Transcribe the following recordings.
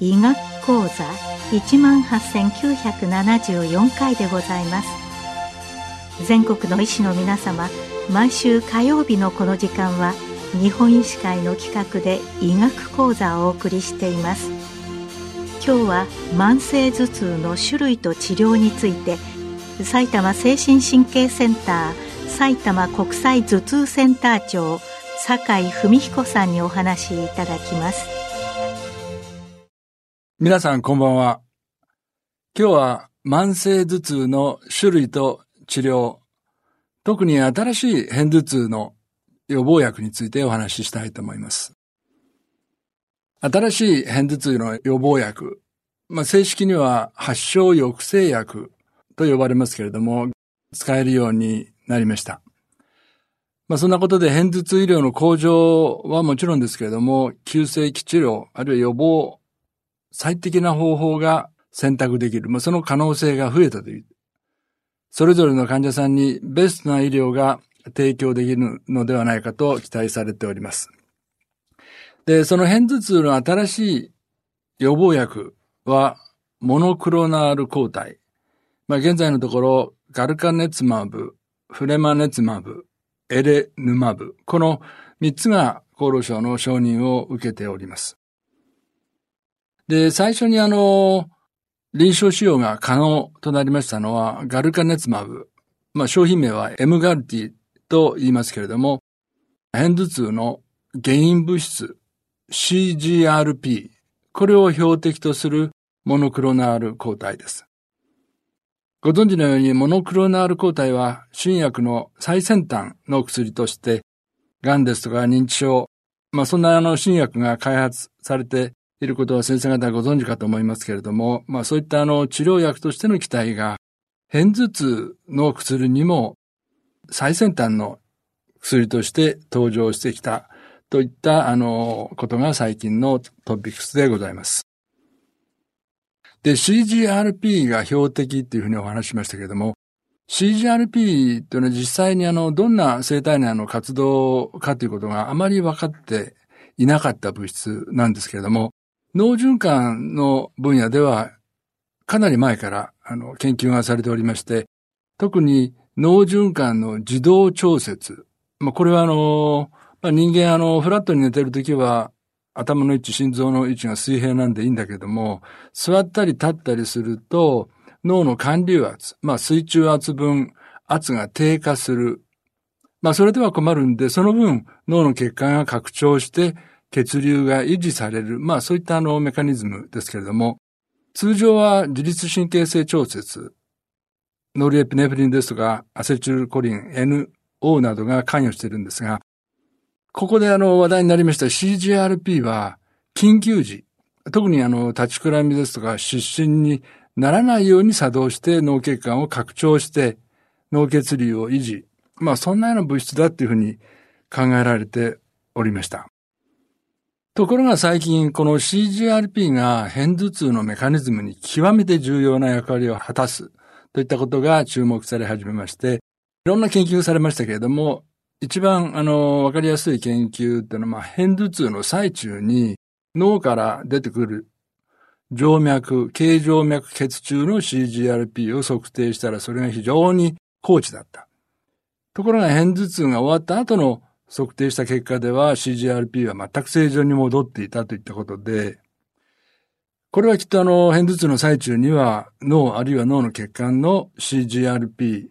医学講座18,974回でございます。全国の医師の皆様毎週火曜日のこの時間は日本医師会の企画で医学講座をお送りしています今日は慢性頭痛の種類と治療について埼玉精神神経センター埼玉国際頭痛センター長酒井文彦さんにお話しいただきます皆さんこんばんは。今日は慢性頭痛の種類と治療、特に新しい片頭痛の予防薬についてお話ししたいと思います。新しい片頭痛の予防薬、まあ、正式には発症抑制薬と呼ばれますけれども、使えるようになりました。まあ、そんなことで片頭痛医療の向上はもちろんですけれども、急性期治療、あるいは予防最適な方法が選択できる。まあ、その可能性が増えたという。それぞれの患者さんにベストな医療が提供できるのではないかと期待されております。で、その片頭痛の新しい予防薬は、モノクロナール抗体。まあ、現在のところ、ガルカネツマブ、フレマネツマブ、エレヌマブ。この3つが厚労省の承認を受けております。で、最初にあの、臨床使用が可能となりましたのは、ガルカネツマブ。まあ、商品名はエムガルティと言いますけれども、片頭痛の原因物質 CGRP、これを標的とするモノクロナール抗体です。ご存知のようにモノクロナール抗体は新薬の最先端の薬として、癌ですとか認知症、まあそんなあの新薬が開発されていることは先生方ご存知かと思いますけれども、まあそういったあの治療薬としての期待が、片頭痛の薬にも最先端の薬として登場してきたといったあのことが最近のトピックスでございます。で、CGRP が標的っていうふうにお話しましたけれども、CGRP というのは実際にあの、どんな生体内の活動かということがあまり分かっていなかった物質なんですけれども、脳循環の分野では、かなり前から、あの、研究がされておりまして、特に脳循環の自動調節。まあ、これはあの、まあ、人間あの、フラットに寝てるときは、頭の位置、心臓の位置が水平なんでいいんだけども、座ったり立ったりすると、脳の寒流圧、まあ、水中圧分、圧が低下する。まあ、それでは困るんで、その分、脳の血管が拡張して、血流が維持される、まあそういったあのメカニズムですけれども、通常は自律神経性調節、ノルエピネフリンですとか、アセチルコリン、NO などが関与しているんですが、ここであの話題になりました CGRP は、緊急時、特にあの立ちくらみですとか失神にならないように作動して脳血管を拡張して脳血流を維持。まあそんなような物質だっていうふうに考えられておりました。ところが最近、この CGRP が片頭痛のメカニズムに極めて重要な役割を果たすといったことが注目され始めまして、いろんな研究されましたけれども、一番、あの、わかりやすい研究っていうのは、まあ、片頭痛の最中に脳から出てくる静脈、軽静脈血中の CGRP を測定したら、それが非常に高知だった。ところが、片頭痛が終わった後の測定した結果では CGRP は全く正常に戻っていたといったことで、これはきっとあの、片頭痛の最中には脳あるいは脳の血管の CGRP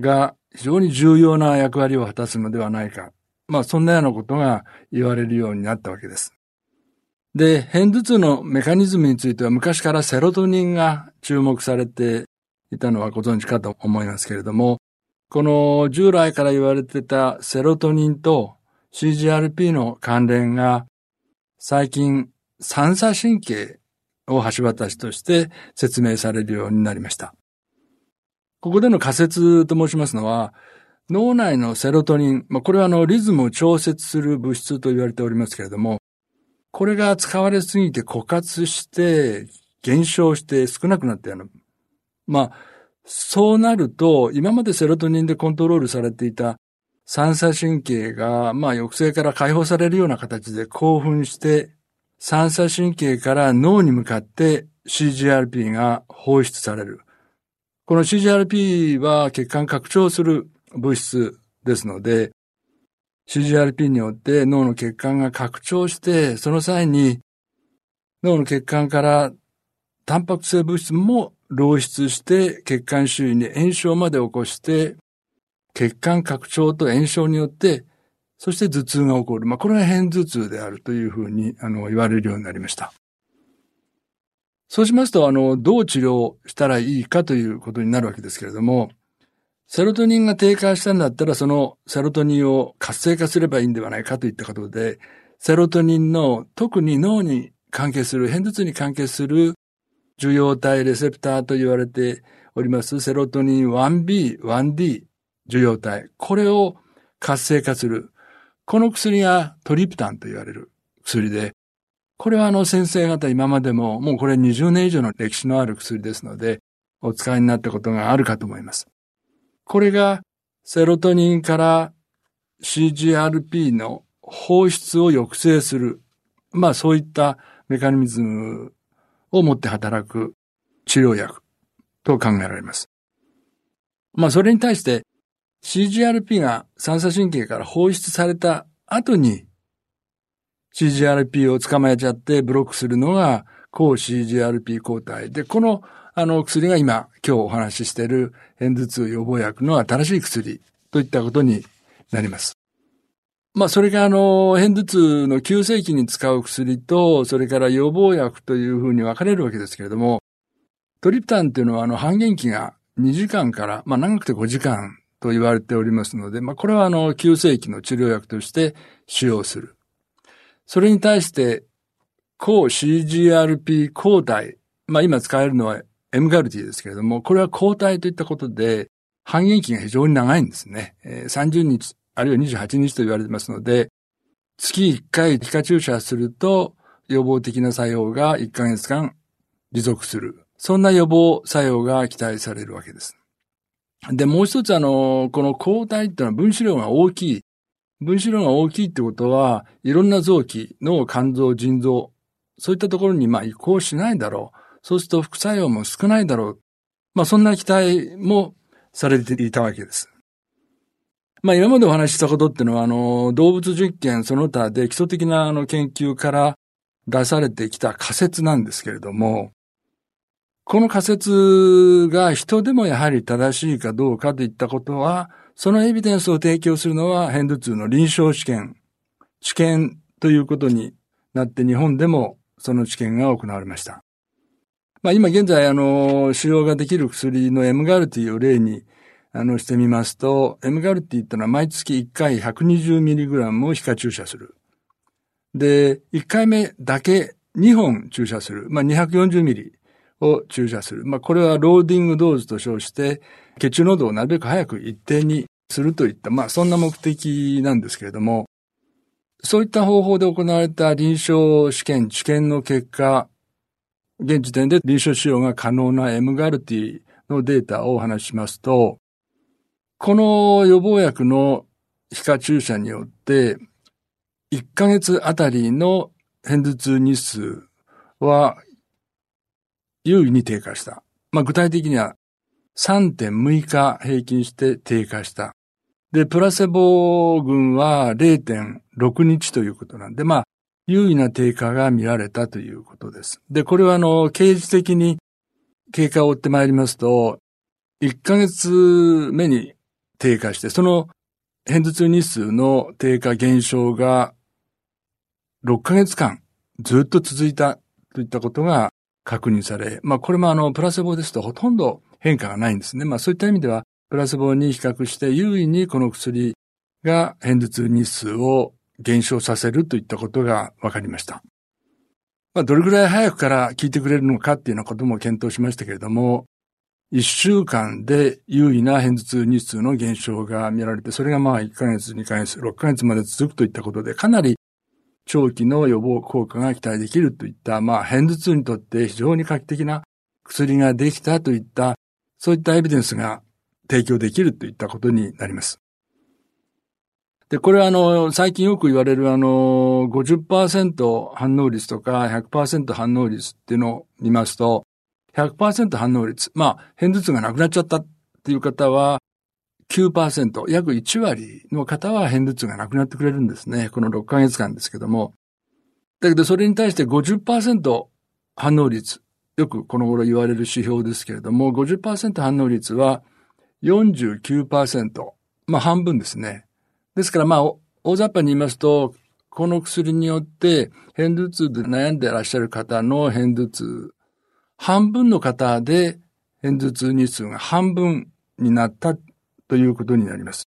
が非常に重要な役割を果たすのではないか。まあそんなようなことが言われるようになったわけです。で、片頭痛のメカニズムについては昔からセロトニンが注目されていたのはご存知かと思いますけれども、この従来から言われてたセロトニンと CGRP の関連が最近三叉神経を橋渡しとして説明されるようになりました。ここでの仮説と申しますのは、脳内のセロトニン、まあ、これはあのリズムを調節する物質と言われておりますけれども、これが使われすぎて枯渇して、減少して少なくなったような。まあ、そうなると、今までセロトニンでコントロールされていた三叉神経が、まあ、抑制から解放されるような形で興奮して、三叉神経から脳に向かって CGRP が放出される。この CGRP は血管拡張する物質ですので、CGRP によって脳の血管が拡張して、その際に脳の血管からタンパク質物質も漏出して血管周囲に炎症まで起こして、血管拡張と炎症によって、そして頭痛が起こる。まあ、これが変頭痛であるというふうに、あの、言われるようになりました。そうしますと、あの、どう治療したらいいかということになるわけですけれども、セロトニンが低下したんだったら、そのセロトニンを活性化すればいいんではないかといったことで、セロトニンの特に脳に関係する、変頭痛に関係する受容体レセプターと言われておりますセロトニン 1B、1D 受容体。これを活性化する。この薬がトリプタンと言われる薬で、これはあの先生方今までももうこれ20年以上の歴史のある薬ですので、お使いになったことがあるかと思います。これがセロトニンから CGRP の放出を抑制する。まあそういったメカニズムを持って働く治療薬と考えられます。まあそれに対して CGRP が三叉神経から放出された後に CGRP を捕まえちゃってブロックするのが抗 CGRP 抗体で、このあの薬が今、今日お話ししている片頭痛予防薬の新しい薬といったことになります。まあ、それがあの、片頭痛の急性期に使う薬と、それから予防薬というふうに分かれるわけですけれども、トリプタンっていうのはあの、半減期が2時間から、まあ、長くて5時間と言われておりますので、まあ、これはあの、急性期の治療薬として使用する。それに対して、抗 CGRP 抗体、まあ今使えるのは M ガルティですけれども、これは抗体といったことで、半減期が非常に長いんですね。30日、あるいは28日と言われてますので、月1回皮下注射すると予防的な作用が1ヶ月間持続する。そんな予防作用が期待されるわけです。で、もう一つあの、この抗体っていうのは分子量が大きい。分子量が大きいってことは、いろんな臓器、脳、肝臓、腎臓、そういったところにまあ移行しないだろう。そうすると副作用も少ないだろう。まあそんな期待もされていたわけです。まあ今までお話ししたことっていうのは、あの、動物実験その他で基礎的なあの研究から出されてきた仮説なんですけれども、この仮説が人でもやはり正しいかどうかといったことは、そのエビデンスを提供するのは、変頭痛の臨床試験、治験ということになって日本でもその治験が行われました。まあ今現在あの、使用ができる薬のエムガルティを例にあのしてみますと、エムガルティってのは毎月1回 120mg を皮下注射する。で、1回目だけ2本注射する。まあ 240mg を注射する。まあこれは loading dose と称して、血中濃度をなるべく早く一定にするといった、まあそんな目的なんですけれども、そういった方法で行われた臨床試験、治験の結果、現時点で臨床使用が可能な M ガルティのデータをお話ししますと、この予防薬の皮下注射によって、1ヶ月あたりの片頭痛日数は優位に低下した。まあ、具体的には3.6日平均して低下した。で、プラセボ群は0.6日ということなんで、まあ、優位な低下が見られたということです。で、これはあの、刑事的に経過を追ってまいりますと、1ヶ月目に低下して、その偏頭痛日数の低下減少が6ヶ月間ずっと続いたといったことが確認され、まあこれもあの、プラセボですとほとんど変化がないんですね。まあそういった意味では、プラセボに比較して優位にこの薬が偏頭痛日数を減少させるといったことが分かりました。まあどれぐらい早くから効いてくれるのかっていうようなことも検討しましたけれども、1週間で優位な偏頭痛日数の減少が見られて、それがまあ1ヶ月、2ヶ月、6ヶ月まで続くといったことで、かなり長期の予防効果が期待できるといった、まあ偏頭痛にとって非常に画期的な薬ができたといった、そういったエビデンスが提供できるといったことになります。で、これはあの、最近よく言われるあの、50%反応率とか100%反応率っていうのを見ますと、100%反応率。まあ、偏頭痛がなくなっちゃったっていう方は9%、約1割の方は偏頭痛がなくなってくれるんですね。この6ヶ月間ですけども。だけど、それに対して50%反応率。よくこの頃言われる指標ですけれども、50%反応率は49%。まあ、半分ですね。ですからまあ、大雑把に言いますと、この薬によって偏頭痛で悩んでいらっしゃる方の偏頭痛、半分の方で偏頭痛日数が半分になったということになります。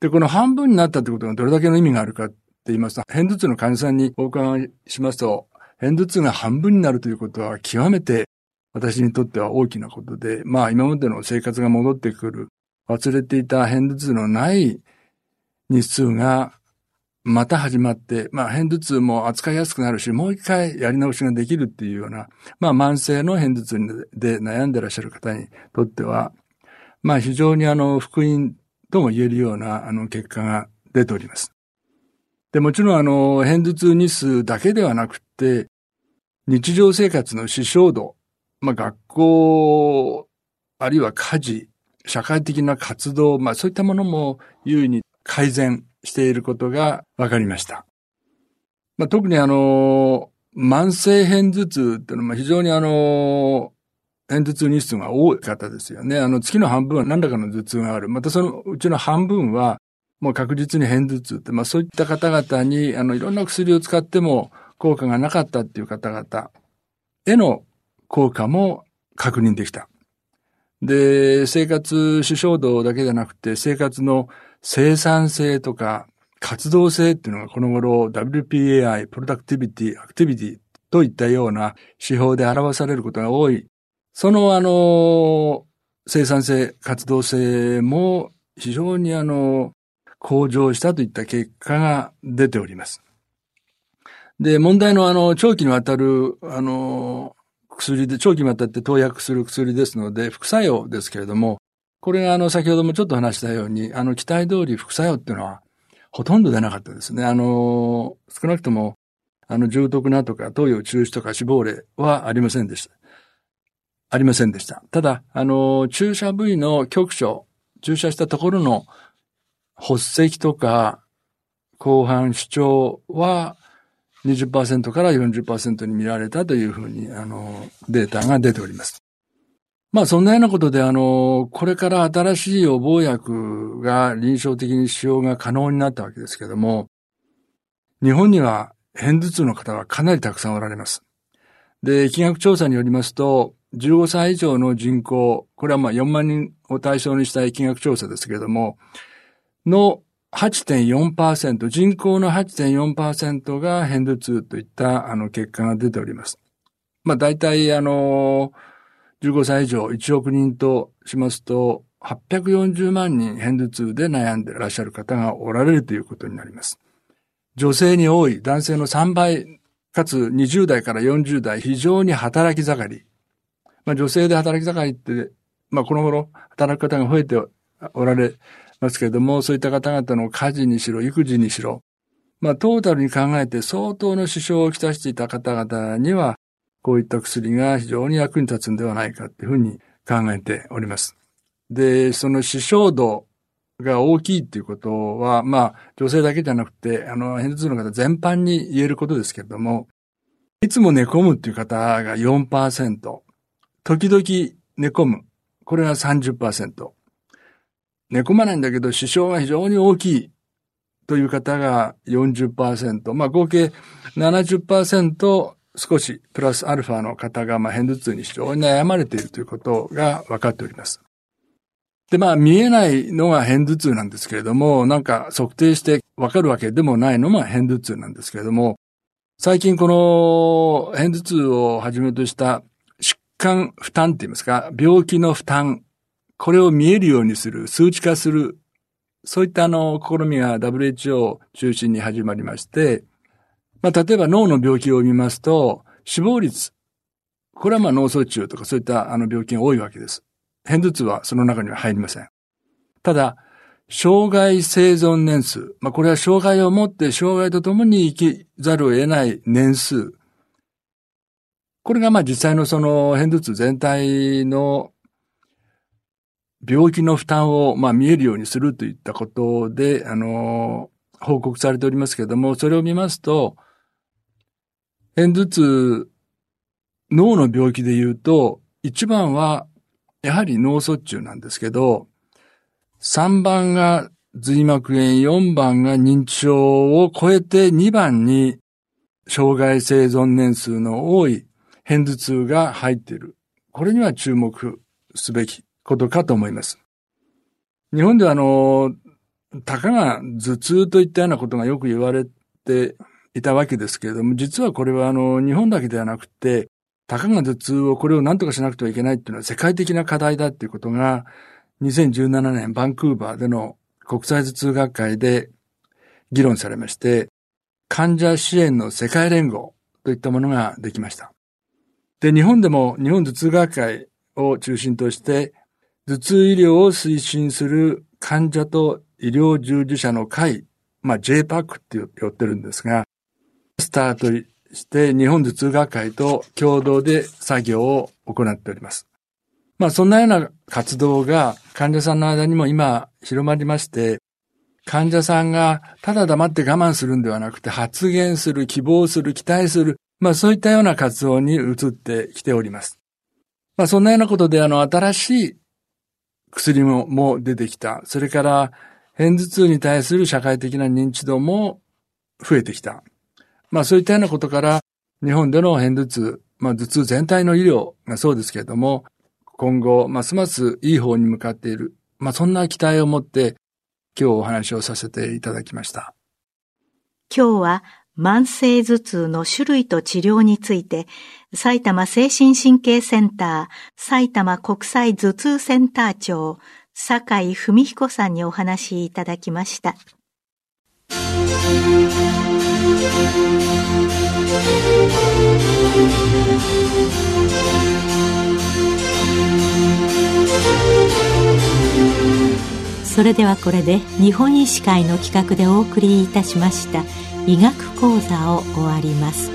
で、この半分になったということがどれだけの意味があるかって言いますと、偏頭痛の患者さんにお伺いしますと、偏頭痛が半分になるということは極めて私にとっては大きなことで、まあ今までの生活が戻ってくる忘れていた偏頭痛のない日数がまた始まって、まあ偏頭痛も扱いやすくなるし、もう一回やり直しができるっていうような、まあ慢性の偏頭痛で悩んでらっしゃる方にとっては、まあ非常にあの福音とも言えるようなあの結果が出ております。で、もちろんあの偏頭痛日数だけではなくて、日常生活の支障度、まあ学校、あるいは家事、社会的な活動、まあそういったものも優位に改善していることが分かりました。まあ、特にあの、慢性偏頭痛っていうのは非常にあの、偏頭痛日数が多い方ですよね。あの、月の半分は何らかの頭痛がある。またそのうちの半分は、もう確実に偏頭痛って、まあそういった方々に、あの、いろんな薬を使っても効果がなかったっていう方々への効果も確認できた。で、生活支障度だけじゃなくて、生活の生産性とか活動性っていうのがこの頃 WPAI、プロダクティビティ、アクティビティといったような指標で表されることが多い。そのあの、生産性、活動性も非常にあの、向上したといった結果が出ております。で、問題のあの、長期にわたる、あの、薬で、長期にわたって投薬する薬ですので、副作用ですけれども、これがあの、先ほどもちょっと話したように、あの、期待通り副作用っていうのは、ほとんど出なかったですね。あの、少なくとも、あの、重篤なとか、投与中止とか死亡例はありませんでした。ありませんでした。ただ、あの、注射部位の局所、注射したところの発石とか、後半主張は、20%から40%に見られたというふうに、あの、データが出ております。まあそんなようなことで、あの、これから新しい予防薬が臨床的に使用が可能になったわけですけども、日本には偏頭痛の方はかなりたくさんおられます。で、疫学調査によりますと、15歳以上の人口、これはまあ4万人を対象にした疫学調査ですけれども、の8.4%、人口の8.4%が偏頭痛といったあの結果が出ております。まあ大体あの、15歳以上1億人としますと、840万人偏頭痛で悩んでいらっしゃる方がおられるということになります。女性に多い男性の3倍、かつ20代から40代非常に働き盛り。まあ女性で働き盛りって、まあこの頃働く方が増えておられますけれども、そういった方々の家事にしろ、育児にしろ、まあ、トータルに考えて相当の支障をきたしていた方々には、こういった薬が非常に役に立つんではないかというふうに考えております。で、その支障度が大きいっていうことは、まあ、女性だけじゃなくて、あの、偏頭痛の方全般に言えることですけれども、いつも寝込むっていう方が4%、時々寝込む。これが30%。寝込まないんだけど、支障が非常に大きいという方が40%、まあ合計70%少しプラスアルファの方が、まあ偏頭痛に非常に悩まれているということが分かっております。で、まあ見えないのが偏頭痛なんですけれども、なんか測定して分かるわけでもないのが偏頭痛なんですけれども、最近この偏頭痛をはじめとした患負担って言いますか、病気の負担、これを見えるようにする、数値化する、そういったあの、試みが WHO を中心に始まりまして、まあ、例えば脳の病気を見ますと、死亡率、これはまあ脳卒中とかそういったあの病気が多いわけです。片頭痛はその中には入りません。ただ、障害生存年数。まあ、これは障害を持って障害と共に生きざるを得ない年数。これがまあ実際のその片頭痛全体の病気の負担をまあ見えるようにするといったことで、あの、報告されておりますけれども、それを見ますと、片頭痛、脳の病気で言うと、一番はやはり脳卒中なんですけど、3番が髄膜炎、4番が認知症を超えて2番に障害生存年数の多い片頭痛が入っている。これには注目すべきことかと思います。日本ではあの、たかが頭痛といったようなことがよく言われていたわけですけれども、実はこれはあの、日本だけではなくて、たかが頭痛をこれを何とかしなくてはいけないっていうのは世界的な課題だっていうことが、2017年バンクーバーでの国際頭痛学会で議論されまして、患者支援の世界連合といったものができました。で、日本でも日本頭痛学会を中心として、頭痛医療を推進する患者と医療従事者の会、まあ JPAC って言ってるんですが、スタートして日本頭痛学会と共同で作業を行っております。まあそんなような活動が患者さんの間にも今広まりまして、患者さんがただ黙って我慢するんではなくて発言する、希望する、期待する、まあそういったような活動に移ってきております。まあそんなようなことであの新しい薬もも出てきた。それから片頭痛に対する社会的な認知度も増えてきた。まあそういったようなことから日本での片頭痛、まあ頭痛全体の医療がそうですけれども、今後、ますますいい方に向かっている。まあ、そんな期待を持って今日お話をさせていただきました。今日は慢性頭痛の種類と治療について、埼玉精神神経センター、埼玉国際頭痛センター長、坂井文彦さんにお話しいただきました。それではこれで日本医師会の企画でお送りいたしました医学講座を終わります。